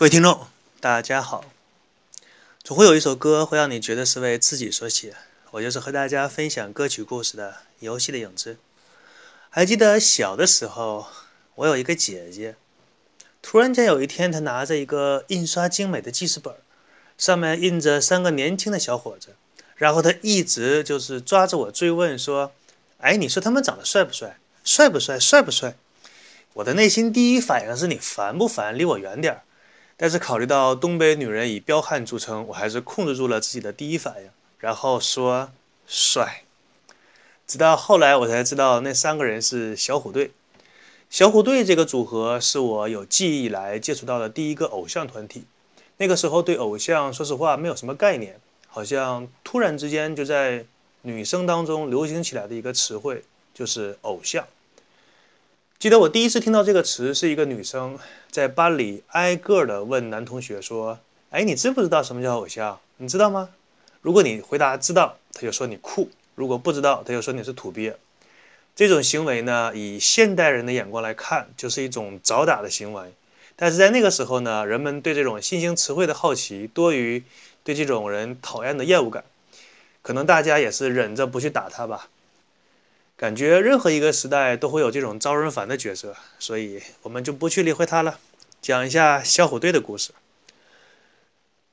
各位听众，大家好。总会有一首歌会让你觉得是为自己所写，我就是和大家分享歌曲故事的《游戏的影子》。还记得小的时候，我有一个姐姐，突然间有一天，她拿着一个印刷精美的记事本，上面印着三个年轻的小伙子，然后她一直就是抓着我追问说：“哎，你说他们长得帅不帅？帅不帅？帅不帅？”我的内心第一反应是你烦不烦？离我远点儿。但是考虑到东北女人以彪悍著称，我还是控制住了自己的第一反应，然后说帅。直到后来我才知道，那三个人是小虎队。小虎队这个组合是我有记忆以来接触到的第一个偶像团体。那个时候对偶像，说实话没有什么概念，好像突然之间就在女生当中流行起来的一个词汇就是偶像。记得我第一次听到这个词，是一个女生在班里挨个的问男同学说：“哎，你知不知道什么叫偶像？你知道吗？”如果你回答知道，他就说你酷；如果不知道，他就说你是土鳖。这种行为呢，以现代人的眼光来看，就是一种找打的行为。但是在那个时候呢，人们对这种新兴词汇的好奇多于对这种人讨厌的厌恶感，可能大家也是忍着不去打他吧。感觉任何一个时代都会有这种招人烦的角色，所以我们就不去理会他了。讲一下小虎队的故事。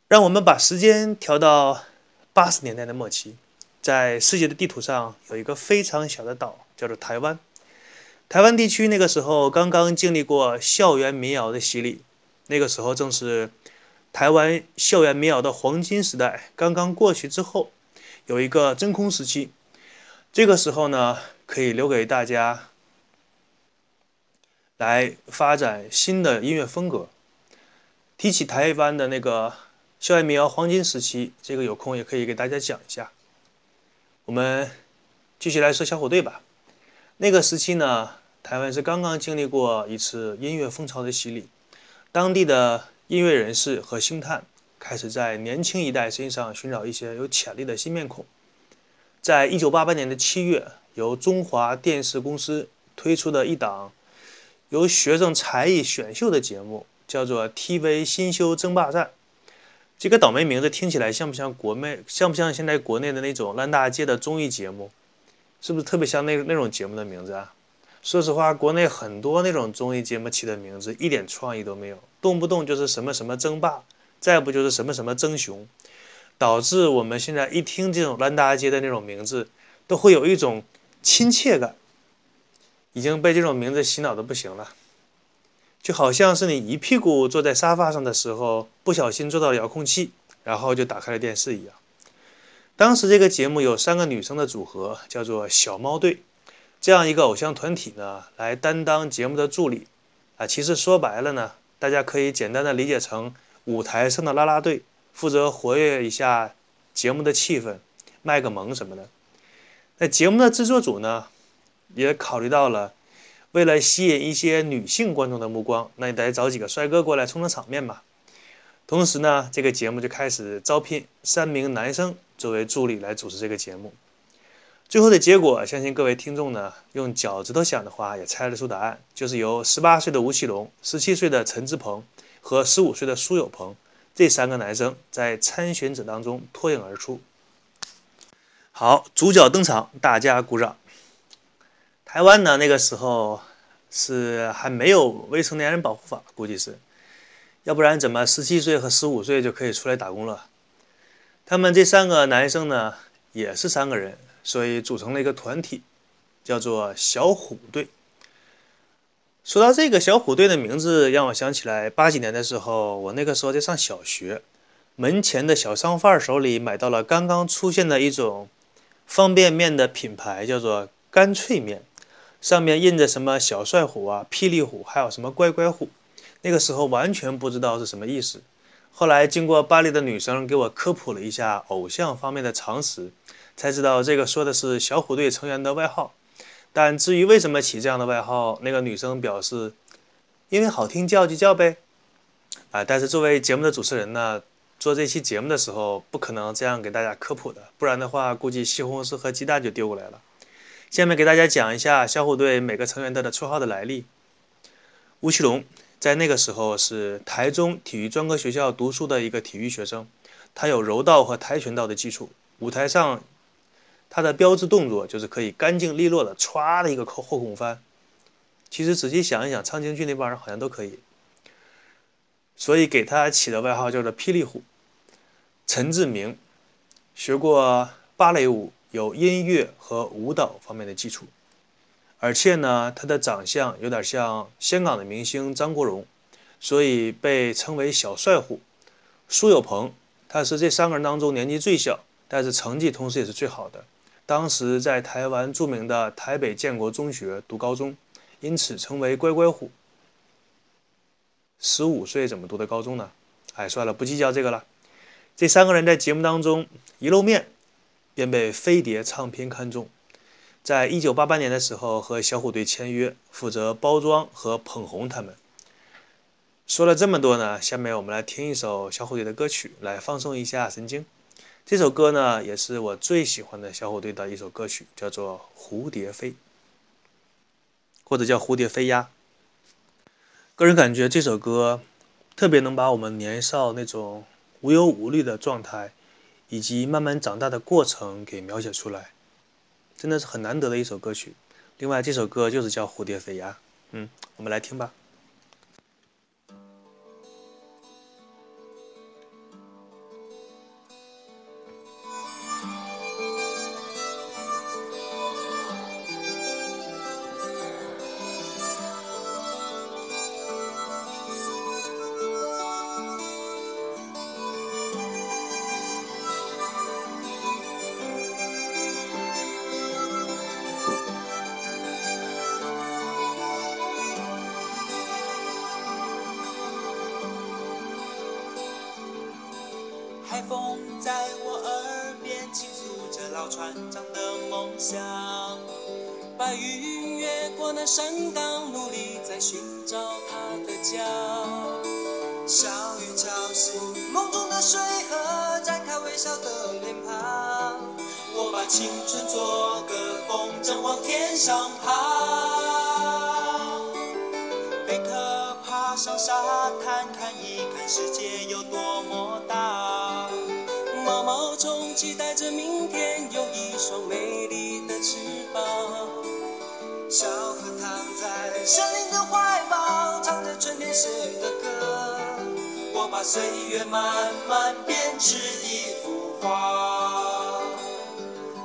让我们把时间调到八十年代的末期，在世界的地图上有一个非常小的岛，叫做台湾。台湾地区那个时候刚刚经历过校园民谣的洗礼，那个时候正是台湾校园民谣的黄金时代刚刚过去之后，有一个真空时期。这个时候呢。可以留给大家来发展新的音乐风格。提起台湾的那个校园民谣黄金时期，这个有空也可以给大家讲一下。我们继续来说小虎队吧。那个时期呢，台湾是刚刚经历过一次音乐风潮的洗礼，当地的音乐人士和星探开始在年轻一代身上寻找一些有潜力的新面孔。在一九八八年的七月。由中华电视公司推出的一档由学生才艺选秀的节目，叫做《TV 新秀争霸战》。这个倒霉名字听起来像不像国内？像不像现在国内的那种烂大街的综艺节目？是不是特别像那那种节目的名字啊？说实话，国内很多那种综艺节目起的名字一点创意都没有，动不动就是什么什么争霸，再不就是什么什么争雄，导致我们现在一听这种烂大街的那种名字，都会有一种。亲切感已经被这种名字洗脑的不行了，就好像是你一屁股坐在沙发上的时候，不小心坐到遥控器，然后就打开了电视一样。当时这个节目有三个女生的组合，叫做小猫队，这样一个偶像团体呢，来担当节目的助理。啊，其实说白了呢，大家可以简单的理解成舞台上的啦啦队，负责活跃一下节目的气氛，卖个萌什么的。那节目的制作组呢，也考虑到了，为了吸引一些女性观众的目光，那你得找几个帅哥过来充充场面嘛。同时呢，这个节目就开始招聘三名男生作为助理来主持这个节目。最后的结果，相信各位听众呢，用脚趾头想的话也猜得出答案，就是由十八岁的吴奇隆、十七岁的陈志朋和十五岁的苏有朋这三个男生在参选者当中脱颖而出。好，主角登场，大家鼓掌。台湾呢，那个时候是还没有未成年人保护法，估计是，要不然怎么十七岁和十五岁就可以出来打工了？他们这三个男生呢，也是三个人，所以组成了一个团体，叫做小虎队。说到这个小虎队的名字，让我想起来八几年的时候，我那个时候在上小学，门前的小商贩手里买到了刚刚出现的一种。方便面的品牌叫做干脆面，上面印着什么小帅虎啊、霹雳虎，还有什么乖乖虎。那个时候完全不知道是什么意思。后来经过班里的女生给我科普了一下偶像方面的常识，才知道这个说的是小虎队成员的外号。但至于为什么起这样的外号，那个女生表示，因为好听叫就叫呗。啊，但是作为节目的主持人呢？做这期节目的时候，不可能这样给大家科普的，不然的话，估计西红柿和鸡蛋就丢过来了。下面给大家讲一下小虎队每个成员的绰号的来历。吴奇隆在那个时候是台中体育专科学校读书的一个体育学生，他有柔道和跆拳道的基础。舞台上，他的标志动作就是可以干净利落的歘的一个后后空翻。其实仔细想一想，苍青俊那帮人好像都可以，所以给他起的外号叫做“霹雳虎”。陈志明学过芭蕾舞，有音乐和舞蹈方面的基础。而且呢，他的长相有点像香港的明星张国荣，所以被称为“小帅虎”。苏有朋，他是这三个人当中年纪最小，但是成绩同时也是最好的。当时在台湾著名的台北建国中学读高中，因此称为“乖乖虎”。十五岁怎么读的高中呢？哎，算了，不计较这个了。这三个人在节目当中一露面，便被飞碟唱片看中。在一九八八年的时候，和小虎队签约，负责包装和捧红他们。说了这么多呢，下面我们来听一首小虎队的歌曲，来放松一下神经。这首歌呢，也是我最喜欢的小虎队的一首歌曲，叫做《蝴蝶飞》，或者叫《蝴蝶飞呀》。个人感觉这首歌特别能把我们年少那种无忧无虑的状态，以及慢慢长大的过程给描写出来。真的是很难得的一首歌曲。另外，这首歌就是叫《蝴蝶飞呀》。嗯，我们来听吧。想，白云越过那山岗，努力在寻找它的家。小雨敲醒梦中的水河，展开微笑的脸庞。我把青春做个风筝往天上抛。贝壳爬上沙滩，看一看世界有多么大。毛毛虫期待着明天有一双美丽翅膀。小河躺在森林的怀抱，唱着春天写的歌。我把岁月慢慢编织一幅画。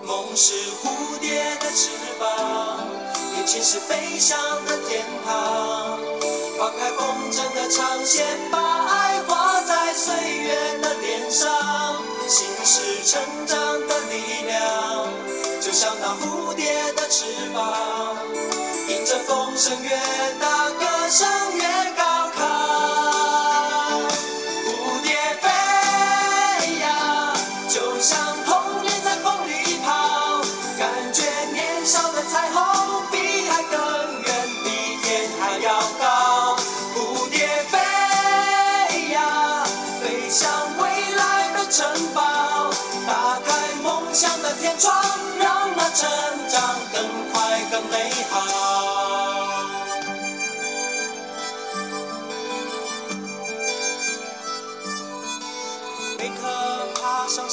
梦是蝴蝶的翅膀，年轻是飞翔的天堂。放开风筝的长线，把爱声越大，歌声越高亢。蝴蝶飞呀，就像童年在风里跑，感觉年少的彩虹比海更远，比天还要高。蝴蝶飞呀，飞向未来的城堡。打开梦想的天窗，让那成长更快更美好。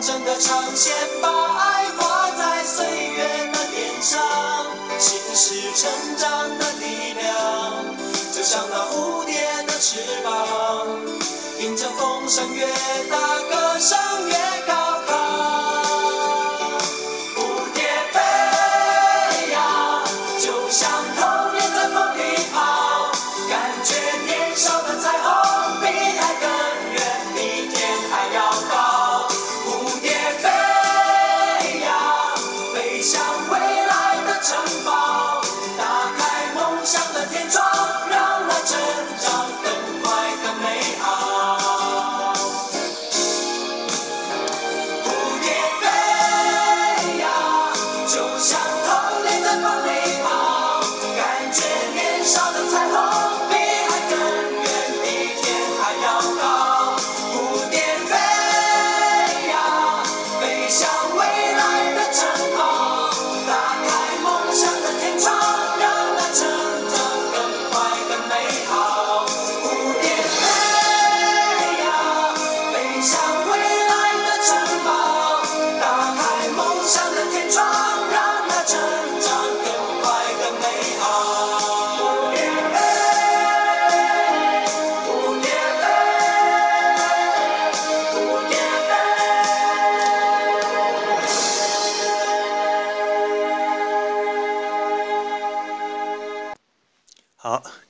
整的长线，把爱画在岁月的脸上。心是成长的力量，就像那蝴蝶的翅膀，迎着风声越大，歌声越高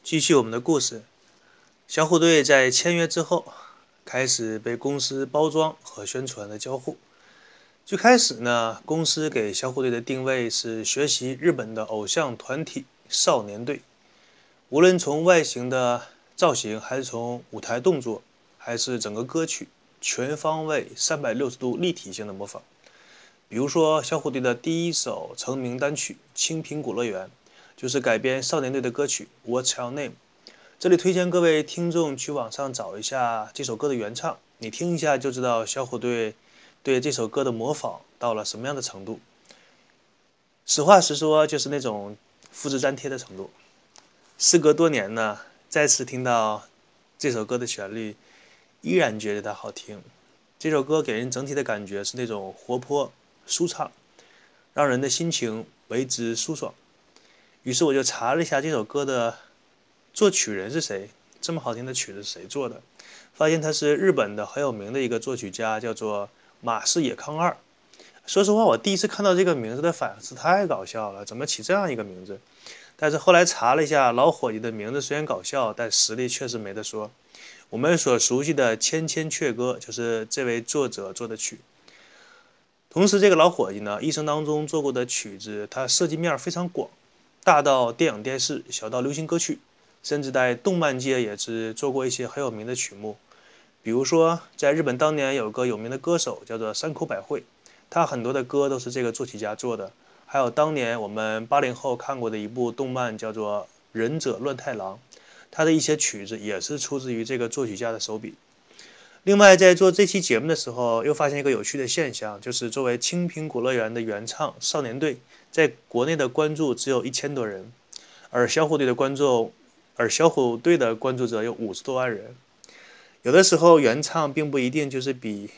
继续我们的故事。小虎队在签约之后，开始被公司包装和宣传的交互。最开始呢，公司给小虎队的定位是学习日本的偶像团体少年队，无论从外形的造型，还是从舞台动作，还是整个歌曲，全方位、三百六十度立体性的模仿。比如说，小虎队的第一首成名单曲《青苹果乐园》。就是改编少年队的歌曲《What's Your Name》，这里推荐各位听众去网上找一下这首歌的原唱，你听一下就知道小虎队对这首歌的模仿到了什么样的程度。实话实说，就是那种复制粘贴的程度。时隔多年呢，再次听到这首歌的旋律，依然觉得它好听。这首歌给人整体的感觉是那种活泼舒畅，让人的心情为之舒爽。于是我就查了一下这首歌的作曲人是谁，这么好听的曲子是谁做的？发现他是日本的很有名的一个作曲家，叫做马氏野康二。说实话，我第一次看到这个名字的反应是太搞笑了，怎么起这样一个名字？但是后来查了一下，老伙计的名字虽然搞笑，但实力确实没得说。我们所熟悉的《千千阙歌》就是这位作者做的曲。同时，这个老伙计呢，一生当中做过的曲子，他涉及面非常广。大到电影电视，小到流行歌曲，甚至在动漫界也是做过一些很有名的曲目。比如说，在日本当年有个有名的歌手叫做山口百惠，他很多的歌都是这个作曲家做的。还有当年我们八零后看过的一部动漫叫做《忍者乱太郎》，他的一些曲子也是出自于这个作曲家的手笔。另外，在做这期节目的时候，又发现一个有趣的现象，就是作为青苹果乐园的原唱少年队。在国内的关注只有一千多人，而小虎队的观众，而小虎队的关注者有五十多万人。有的时候原唱并不一定就是比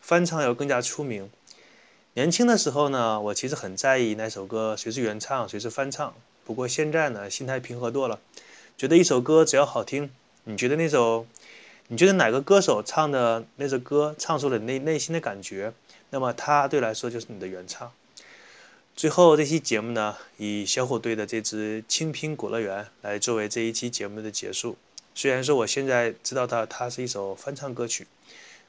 翻唱要更加出名。年轻的时候呢，我其实很在意哪首歌谁是原唱，谁是翻唱。不过现在呢，心态平和多了，觉得一首歌只要好听，你觉得那首，你觉得哪个歌手唱的那首歌唱出了你内内心的感觉，那么他对来说就是你的原唱。最后这期节目呢，以小虎队的这支《青苹果乐园》来作为这一期节目的结束。虽然说我现在知道它它是一首翻唱歌曲，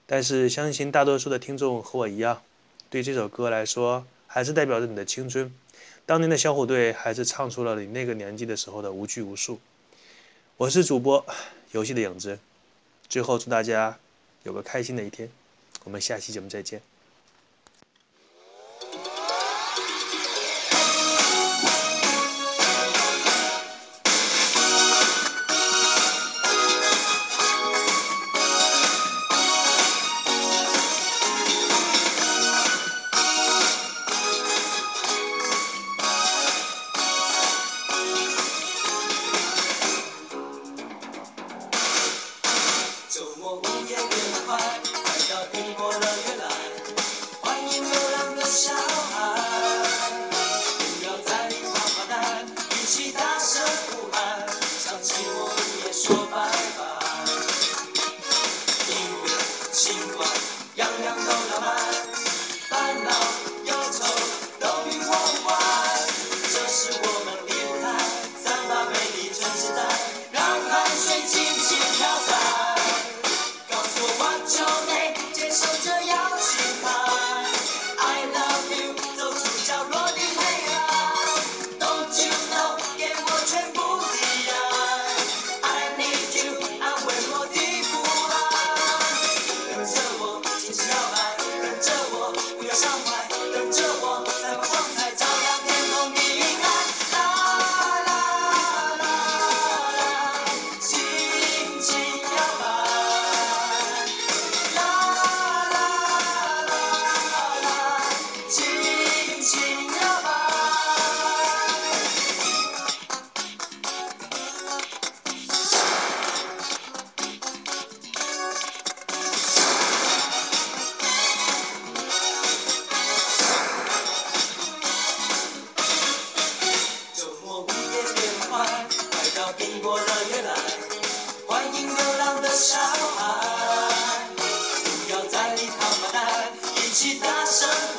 但是相信大多数的听众和我一样，对这首歌来说还是代表着你的青春。当年的小虎队还是唱出了你那个年纪的时候的无拘无束。我是主播游戏的影子，最后祝大家有个开心的一天。我们下期节目再见。起大声